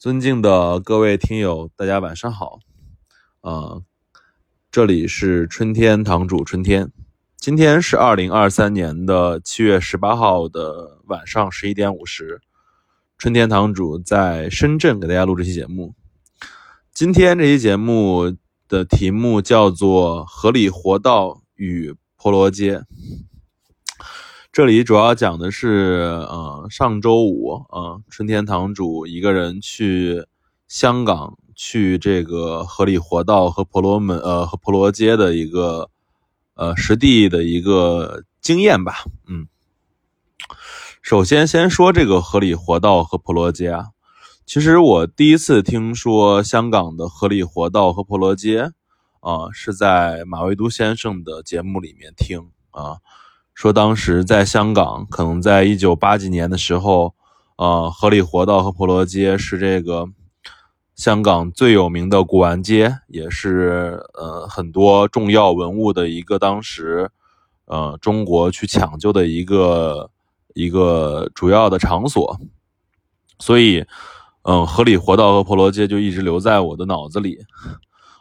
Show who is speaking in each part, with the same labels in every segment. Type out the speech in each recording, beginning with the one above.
Speaker 1: 尊敬的各位听友，大家晚上好。啊，这里是春天堂主春天。今天是二零二三年的七月十八号的晚上十一点五十。春天堂主在深圳给大家录这期节目。今天这期节目的题目叫做《合理活道与婆罗街》。这里主要讲的是，呃，上周五，呃，春天堂主一个人去香港，去这个合理活道和婆罗门，呃，和婆罗街的一个，呃，实地的一个经验吧。嗯，首先先说这个合理活道和婆罗街啊，其实我第一次听说香港的合理活道和婆罗街，啊，是在马未都先生的节目里面听啊。说当时在香港，可能在一九八几年的时候，呃，合理活道和婆罗街是这个香港最有名的古玩街，也是呃很多重要文物的一个当时，呃，中国去抢救的一个一个主要的场所。所以，嗯，合理活道和婆罗街就一直留在我的脑子里，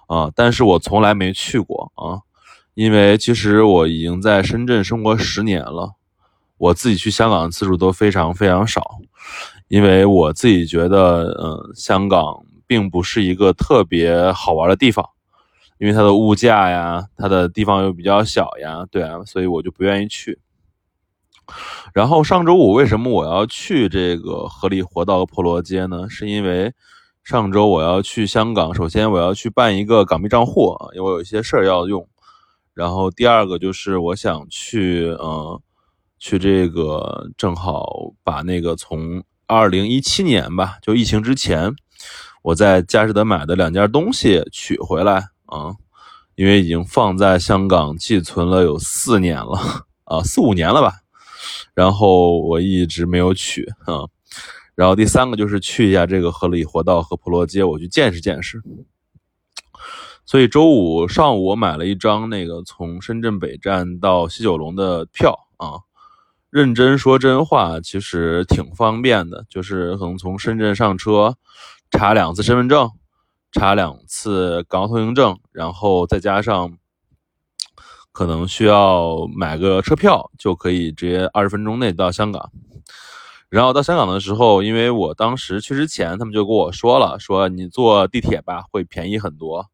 Speaker 1: 啊，但是我从来没去过啊。因为其实我已经在深圳生活十年了，我自己去香港的次数都非常非常少，因为我自己觉得，嗯，香港并不是一个特别好玩的地方，因为它的物价呀，它的地方又比较小呀，对啊，所以我就不愿意去。然后上周五为什么我要去这个合理活道婆罗街呢？是因为上周我要去香港，首先我要去办一个港币账户，因为我有一些事儿要用。然后第二个就是我想去，嗯，去这个正好把那个从二零一七年吧，就疫情之前，我在佳士得买的两件东西取回来啊，因为已经放在香港寄存了有四年了啊，四五年了吧，然后我一直没有取啊，然后第三个就是去一下这个合理活道和婆罗街，我去见识见识。所以周五上午我买了一张那个从深圳北站到西九龙的票啊，认真说真话，其实挺方便的，就是可能从深圳上车，查两次身份证，查两次港澳通行证，然后再加上可能需要买个车票，就可以直接二十分钟内到香港。然后到香港的时候，因为我当时去之前，他们就跟我说了，说你坐地铁吧，会便宜很多。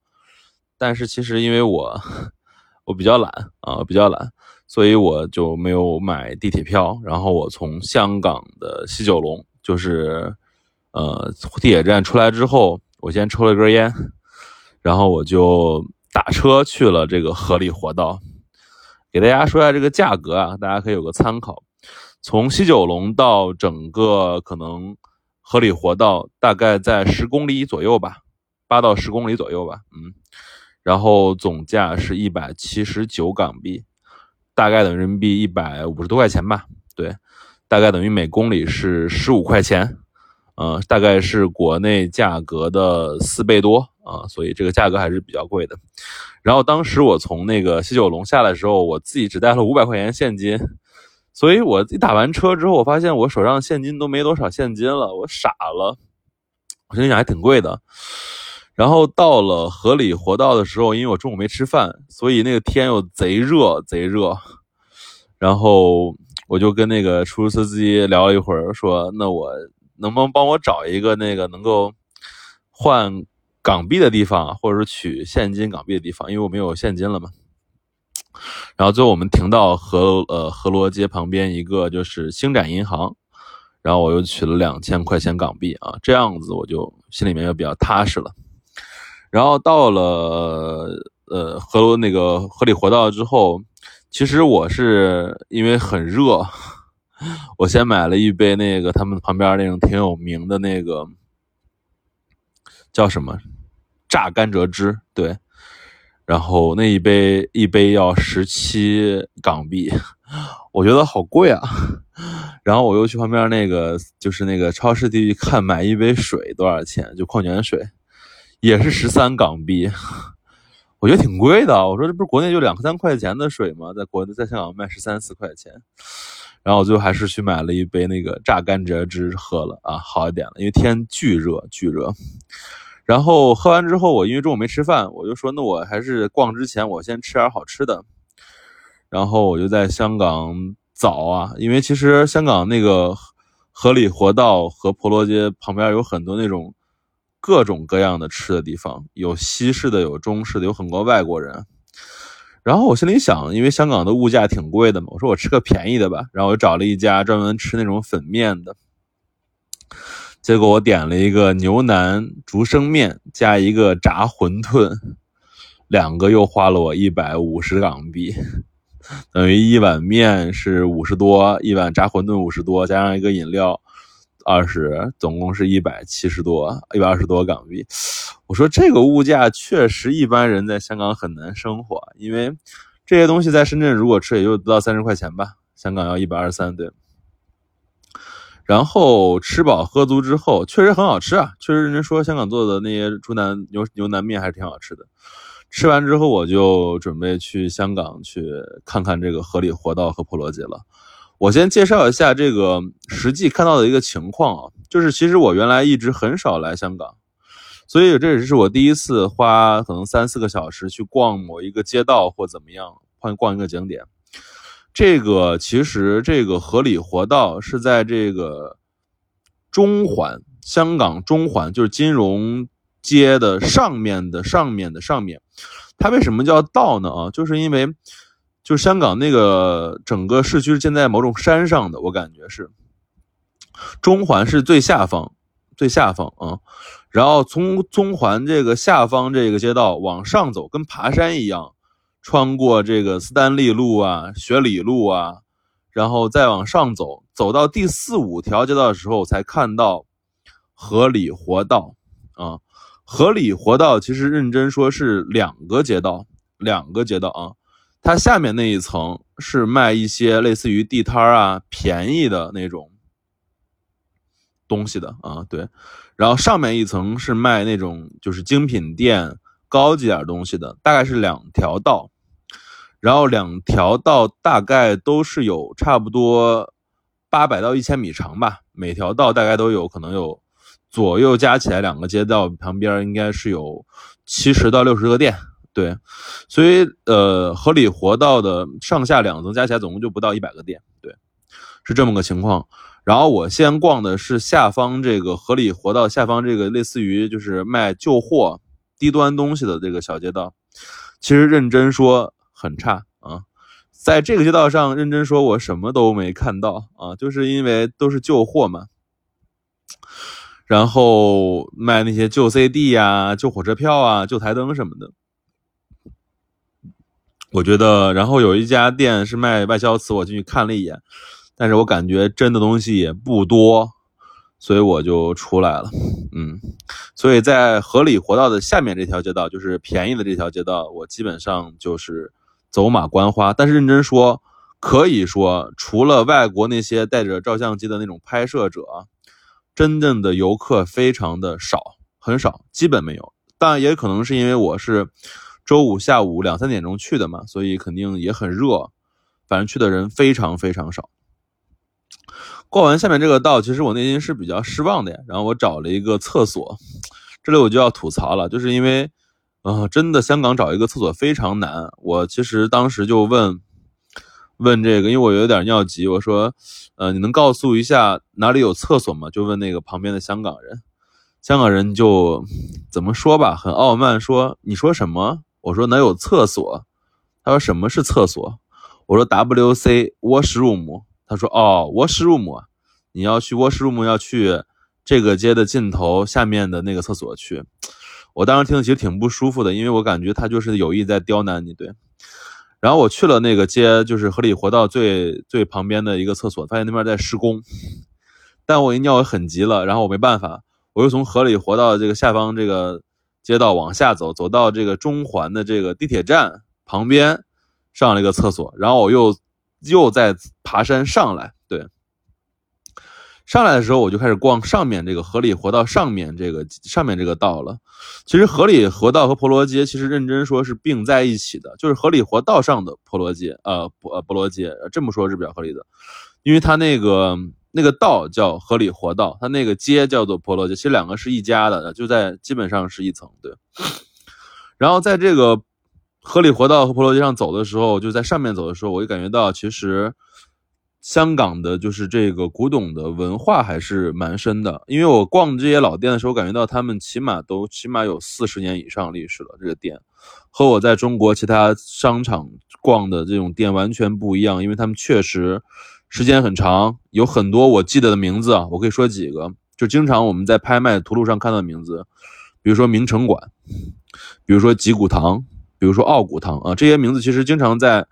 Speaker 1: 但是其实因为我我比较懒啊，比较懒，所以我就没有买地铁票。然后我从香港的西九龙，就是呃地铁站出来之后，我先抽了根烟，然后我就打车去了这个合理活道。给大家说一下这个价格啊，大家可以有个参考。从西九龙到整个可能合理活道，大概在十公里左右吧，八到十公里左右吧，嗯。然后总价是一百七十九港币，大概等于人民币一百五十多块钱吧。对，大概等于每公里是十五块钱，呃，大概是国内价格的四倍多啊，所以这个价格还是比较贵的。然后当时我从那个西九龙下来的时候，我自己只带了五百块钱现金，所以我一打完车之后，我发现我手上现金都没多少现金了，我傻了，我心想还挺贵的。然后到了河里活道的时候，因为我中午没吃饭，所以那个天又贼热贼热。然后我就跟那个出租车司机聊了一会儿，说：“那我能不能帮我找一个那个能够换港币的地方，或者是取现金港币的地方？因为我没有现金了嘛。”然后最后我们停到河呃河罗街旁边一个就是星展银行，然后我又取了两千块钱港币啊，这样子我就心里面又比较踏实了。然后到了呃和那个河里活道之后，其实我是因为很热，我先买了一杯那个他们旁边那种挺有名的那个叫什么榨甘蔗汁，对，然后那一杯一杯要十七港币，我觉得好贵啊。然后我又去旁边那个就是那个超市地看买一杯水多少钱，就矿泉水。也是十三港币，我觉得挺贵的。我说这不是国内就两三块钱的水吗？在国内在香港卖十三四块钱。然后我最后还是去买了一杯那个榨甘蔗汁喝了啊，好一点了，因为天巨热巨热。然后喝完之后，我因为中午没吃饭，我就说那我还是逛之前我先吃点好吃的。然后我就在香港早啊，因为其实香港那个河里活道和婆罗街旁边有很多那种各种各样的吃的地方，有西式的，有中式的，有很多外国人。然后我心里想，因为香港的物价挺贵的嘛，我说我吃个便宜的吧。然后我找了一家专门吃那种粉面的，结果我点了一个牛腩竹升面加一个炸馄饨，两个又花了我一百五十港币，等于一碗面是五十多，一碗炸馄饨五十多，加上一个饮料。二十，总共是一百七十多，一百二十多港币。我说这个物价确实一般人在香港很难生活，因为这些东西在深圳如果吃也就不到三十块钱吧，香港要一百二十三，对。然后吃饱喝足之后，确实很好吃啊，确实人家说香港做的那些猪腩牛牛腩面还是挺好吃的。吃完之后，我就准备去香港去看看这个河里活道和婆罗街了。我先介绍一下这个实际看到的一个情况啊，就是其实我原来一直很少来香港，所以这也是我第一次花可能三四个小时去逛某一个街道或怎么样，换逛一个景点。这个其实这个合理活道是在这个中环，香港中环就是金融街的上面的上面的上面。它为什么叫道呢？啊，就是因为。就香港那个整个市区是建在某种山上的，我感觉是中环是最下方，最下方啊。然后从中环这个下方这个街道往上走，跟爬山一样，穿过这个斯丹利路啊、雪里路啊，然后再往上走，走到第四五条街道的时候，才看到河里活道啊。河里活道其实认真说是两个街道，两个街道啊。它下面那一层是卖一些类似于地摊啊、便宜的那种东西的啊，对。然后上面一层是卖那种就是精品店、高级点东西的，大概是两条道。然后两条道大概都是有差不多八百到一千米长吧，每条道大概都有可能有左右加起来两个街道旁边应该是有七十到六十个店。对，所以呃，合理活道的上下两层加起来总共就不到一百个店，对，是这么个情况。然后我先逛的是下方这个合理活道下方这个类似于就是卖旧货、低端东西的这个小街道，其实认真说很差啊，在这个街道上认真说我什么都没看到啊，就是因为都是旧货嘛，然后卖那些旧 CD 呀、旧火车票啊、旧台灯什么的。我觉得，然后有一家店是卖外销瓷，我进去看了一眼，但是我感觉真的东西也不多，所以我就出来了。嗯，所以在河里活道的下面这条街道，就是便宜的这条街道，我基本上就是走马观花。但是认真说，可以说除了外国那些带着照相机的那种拍摄者，真正的游客非常的少，很少，基本没有。当然也可能是因为我是。周五下午两三点钟去的嘛，所以肯定也很热，反正去的人非常非常少。逛完下面这个道，其实我内心是比较失望的呀。然后我找了一个厕所，这里我就要吐槽了，就是因为，啊，真的香港找一个厕所非常难。我其实当时就问，问这个，因为我有点尿急，我说，呃，你能告诉一下哪里有厕所吗？就问那个旁边的香港人，香港人就怎么说吧，很傲慢说，你说什么？我说哪有厕所？他说什么是厕所？我说 W C washroom。他说哦 washroom，你要去 washroom 要去这个街的尽头下面的那个厕所去。我当时听的其实挺不舒服的，因为我感觉他就是有意在刁难你。对，然后我去了那个街，就是河里活道最最旁边的一个厕所，发现那边在施工。但我一尿很急了，然后我没办法，我又从河里活到这个下方这个。街道往下走，走到这个中环的这个地铁站旁边，上了一个厕所，然后我又又在爬山上来。对，上来的时候我就开始逛上面这个河里活道上面这个上面这个道了。其实河里活道和婆罗街其实认真说是并在一起的，就是河里活道上的婆罗街，呃，婆婆罗街这么说是比较合理的。因为它那个那个道叫合理活道，它那个街叫做婆罗街，其实两个是一家的，就在基本上是一层。对。然后在这个合理活道和婆罗街上走的时候，就在上面走的时候，我就感觉到其实。香港的就是这个古董的文化还是蛮深的，因为我逛这些老店的时候，感觉到他们起码都起码有四十年以上历史了。这个店和我在中国其他商场逛的这种店完全不一样，因为他们确实时间很长，有很多我记得的名字啊，我可以说几个，就经常我们在拍卖图录上看到的名字，比如说明城馆，比如说吉古堂，比如说奥古堂啊，这些名字其实经常在。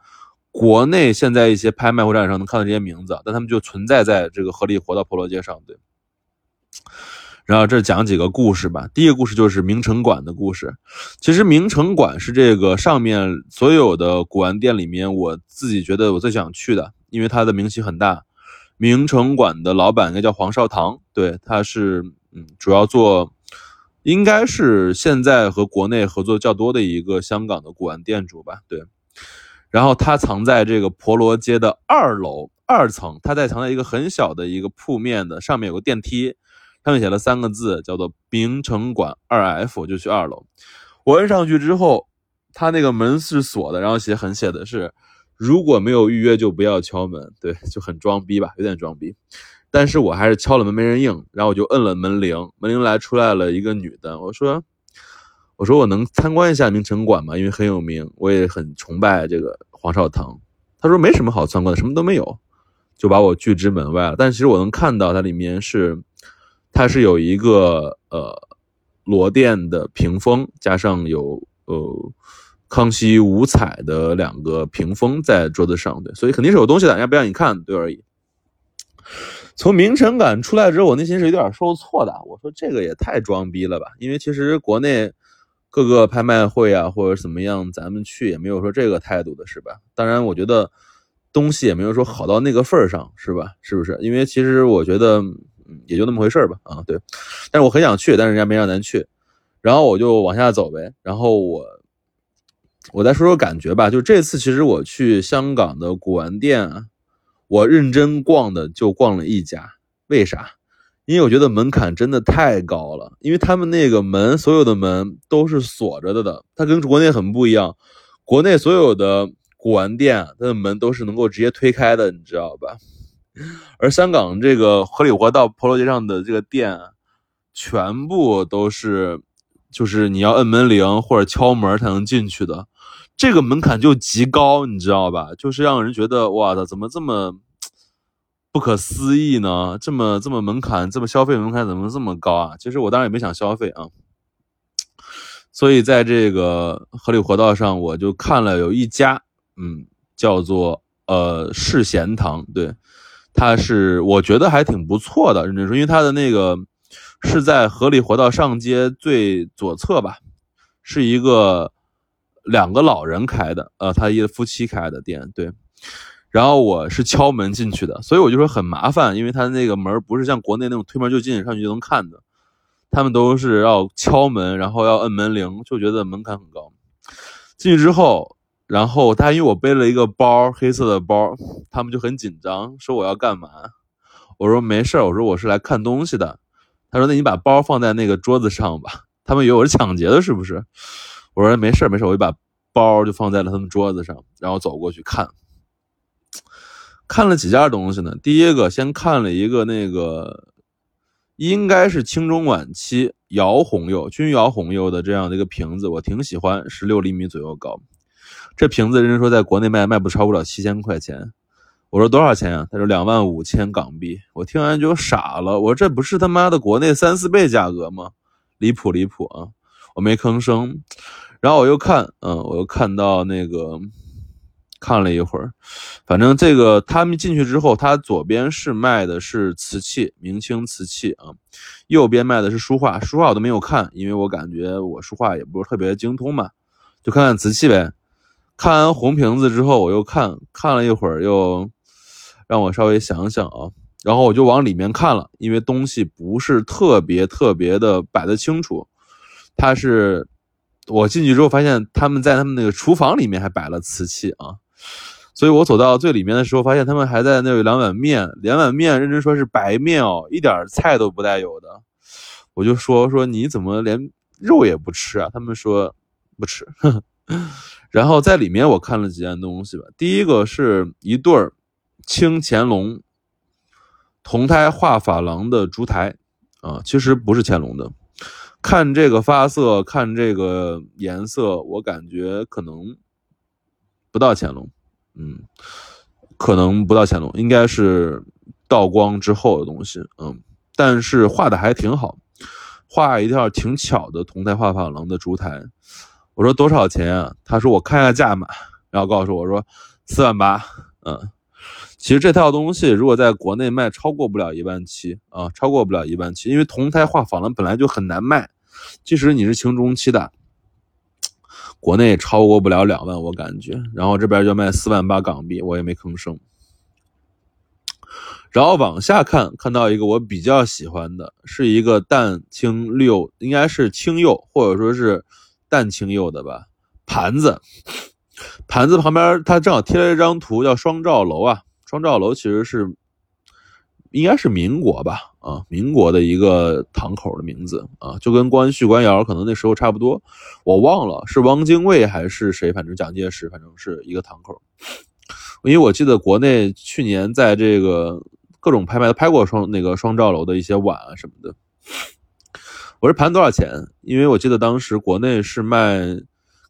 Speaker 1: 国内现在一些拍卖会展上能看到这些名字，但他们就存在在这个合力活到婆罗街上，对。然后这讲几个故事吧。第一个故事就是明城馆的故事。其实明城馆是这个上面所有的古玩店里面，我自己觉得我最想去的，因为它的名气很大。明城馆的老板应该叫黄少棠，对，他是嗯，主要做，应该是现在和国内合作较多的一个香港的古玩店主吧，对。然后他藏在这个婆罗街的二楼二层，他在藏在一个很小的一个铺面的上面，有个电梯，上面写了三个字，叫做“明城馆二 F”，就去二楼。我摁上去之后，他那个门是锁的，然后写很写的是如果没有预约就不要敲门，对，就很装逼吧，有点装逼。但是我还是敲了门，没人应，然后我就摁了门铃，门铃来出来了一个女的，我说。我说我能参观一下明城馆吗？因为很有名，我也很崇拜这个黄少堂。他说没什么好参观的，什么都没有，就把我拒之门外了。但其实我能看到它里面是，它是有一个呃罗店的屏风，加上有呃康熙五彩的两个屏风在桌子上，对，所以肯定是有东西的，人家不让你看，对而已。从明城馆出来之后，我内心是有点受挫的。我说这个也太装逼了吧，因为其实国内。各个拍卖会啊，或者怎么样，咱们去也没有说这个态度的是吧？当然，我觉得东西也没有说好到那个份儿上，是吧？是不是？因为其实我觉得，嗯，也就那么回事儿吧。啊，对。但是我很想去，但是人家没让咱去。然后我就往下走呗。然后我，我再说说感觉吧。就这次，其实我去香港的古玩店，我认真逛的就逛了一家。为啥？因为我觉得门槛真的太高了，因为他们那个门，所有的门都是锁着的的，它跟国内很不一样。国内所有的古玩店，它的门都是能够直接推开的，你知道吧？而香港这个合理活道婆罗街上的这个店，全部都是，就是你要摁门铃或者敲门才能进去的，这个门槛就极高，你知道吧？就是让人觉得，哇的，怎么这么？不可思议呢，这么这么门槛，这么消费门槛怎么这么高啊？其实我当然也没想消费啊，所以在这个合理活道上，我就看了有一家，嗯，叫做呃世贤堂，对，它是我觉得还挺不错的，认真说，因为它的那个是在合理活道上街最左侧吧，是一个两个老人开的，呃，他一夫妻开的店，对。然后我是敲门进去的，所以我就说很麻烦，因为他那个门不是像国内那种推门就进，上去就能看的，他们都是要敲门，然后要摁门铃，就觉得门槛很高。进去之后，然后他因为我背了一个包，黑色的包，他们就很紧张，说我要干嘛？我说没事我说我是来看东西的。他说那你把包放在那个桌子上吧，他们以为我是抢劫的，是不是？我说没事没事我就把包就放在了他们桌子上，然后走过去看。看了几件东西呢？第一个先看了一个那个，应该是清中晚期窑红釉、钧窑红釉的这样的一个瓶子，我挺喜欢，十六厘米左右高。这瓶子人家说在国内卖卖不超不了七千块钱，我说多少钱啊？他说两万五千港币。我听完就傻了，我说这不是他妈的国内三四倍价格吗？离谱离谱啊！我没吭声。然后我又看，嗯，我又看到那个。看了一会儿，反正这个他们进去之后，他左边是卖的是瓷器，明清瓷器啊，右边卖的是书画，书画我都没有看，因为我感觉我书画也不是特别精通嘛，就看看瓷器呗。看完红瓶子之后，我又看看了一会儿，又让我稍微想想啊，然后我就往里面看了，因为东西不是特别特别的摆得清楚，他是我进去之后发现他们在他们那个厨房里面还摆了瓷器啊。所以我走到最里面的时候，发现他们还在那有两碗面，两碗面认真说是白面哦，一点菜都不带有的。我就说说你怎么连肉也不吃啊？他们说不吃。然后在里面我看了几样东西吧，第一个是一对儿清乾隆铜胎画珐琅的烛台啊，其实不是乾隆的。看这个发色，看这个颜色，我感觉可能不到乾隆，嗯，可能不到乾隆，应该是道光之后的东西，嗯，但是画的还挺好，画一条挺巧的铜台画珐琅的烛台。我说多少钱啊？他说我看下价码，然后告诉我说四万八，嗯。其实这套东西如果在国内卖，超过不了一万七啊，超过不了一万七，因为铜胎画珐琅本来就很难卖，即使你是清中期的，国内超过不了两万，我感觉。然后这边就卖四万八港币，我也没吭声。然后往下看，看到一个我比较喜欢的，是一个淡青釉，应该是青釉或者说是淡青釉的吧，盘子，盘子旁边它正好贴了一张图，叫双照楼啊。双照楼其实是应该是民国吧，啊，民国的一个堂口的名字啊，就跟关旭、关窑可能那时候差不多，我忘了是汪精卫还是谁，反正蒋介石，反正是一个堂口。因为我记得国内去年在这个各种拍卖都拍过双那个双照楼的一些碗啊什么的。我是盘多少钱？因为我记得当时国内是卖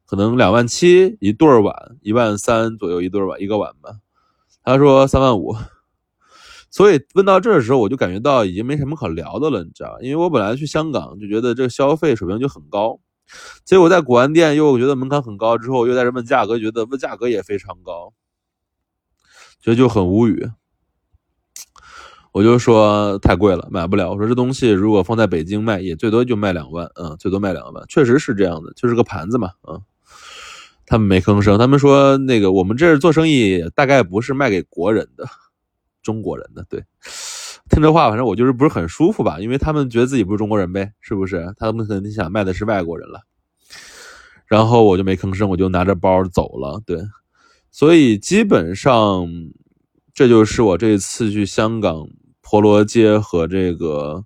Speaker 1: 可能两万七一对碗，一万三左右一对碗一个碗吧。他说三万五，所以问到这的时候，我就感觉到已经没什么可聊的了，你知道因为我本来去香港就觉得这个消费水平就很高，结果在古玩店又觉得门槛很高，之后又在这问价格，觉得问价格也非常高，觉得就很无语。我就说太贵了，买不了。我说这东西如果放在北京卖，也最多就卖两万，嗯，最多卖两万，确实是这样的，就是个盘子嘛，嗯。他们没吭声，他们说那个我们这儿做生意大概不是卖给国人的，中国人的。对，听这话，反正我就是不是很舒服吧，因为他们觉得自己不是中国人呗，是不是？他们肯定想卖的是外国人了。然后我就没吭声，我就拿着包走了。对，所以基本上这就是我这次去香港婆罗街和这个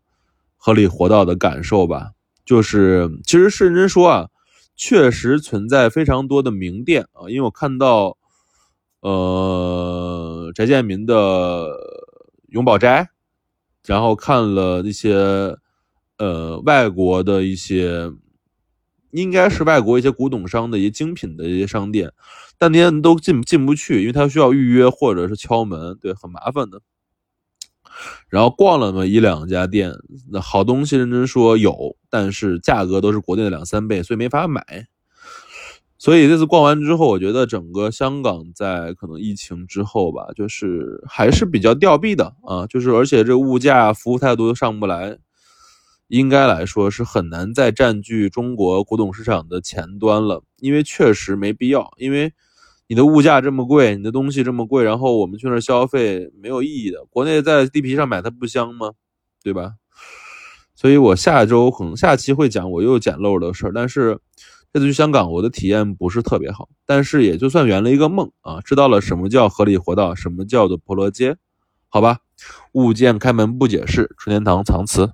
Speaker 1: 合理活道的感受吧。就是其实认真说啊。确实存在非常多的名店啊，因为我看到，呃，翟建民的永宝斋，然后看了那些，呃，外国的一些，应该是外国一些古董商的一些精品的一些商店，但那些都进进不去，因为他需要预约或者是敲门，对，很麻烦的。然后逛了么一两家店，那好东西认真说有，但是价格都是国内的两三倍，所以没法买。所以这次逛完之后，我觉得整个香港在可能疫情之后吧，就是还是比较吊毙的啊，就是而且这物价、服务态度都上不来，应该来说是很难再占据中国古董市场的前端了，因为确实没必要，因为。你的物价这么贵，你的东西这么贵，然后我们去那儿消费没有意义的。国内在地皮上买它不香吗？对吧？所以我下周可能下期会讲我又捡漏的事儿。但是这次去香港，我的体验不是特别好，但是也就算圆了一个梦啊，知道了什么叫合理活道，什么叫做婆罗街，好吧？物件开门不解释，春天堂藏词。